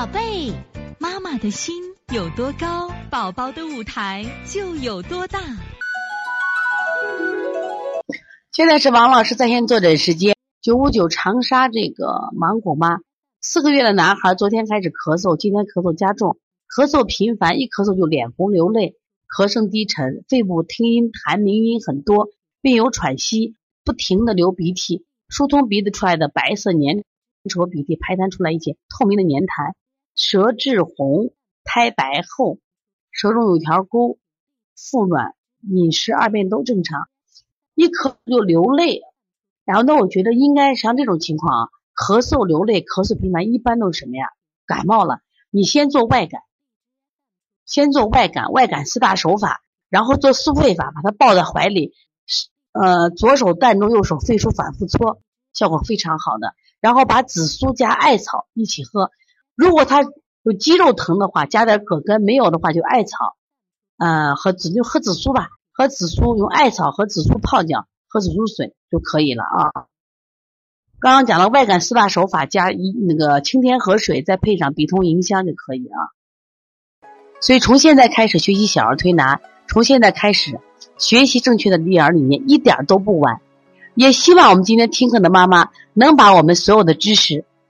宝贝，妈妈的心有多高，宝宝的舞台就有多大。现在是王老师在线坐诊时间。九五九长沙这个芒果妈，四个月的男孩，昨天开始咳嗽，今天咳嗽加重，咳嗽频繁，一咳嗽就脸红流泪，咳声低沉，肺部听音痰鸣音很多，并有喘息，不停的流鼻涕，疏通鼻子出来的白色粘稠鼻涕排痰出来一些透明的粘痰，舌质红，苔白厚，舌中有条沟，腹软，饮食二便都正常，一咳就流泪。然后，那我觉得应该像这种情况啊，咳嗽、流泪、咳嗽频繁，一般都是什么呀？感冒了。你先做外感，先做外感，外感四大手法，然后做速肺法，把它抱在怀里，呃，左手膻中，右手肺腧，反复搓，效果非常好的。然后把紫苏加艾草一起喝。如果他有肌肉疼的话，加点葛根；没有的话，就艾草，呃，和紫就喝紫苏吧，喝紫苏，用艾草和紫苏泡脚。喝紫苏水就可以了啊。刚刚讲了外感四大手法，加一那个清天河水，再配上笔通迎香就可以啊。所以从现在开始学习小儿推拿，从现在开始学习正确的育儿理念，一点都不晚。也希望我们今天听课的妈妈能把我们所有的知识，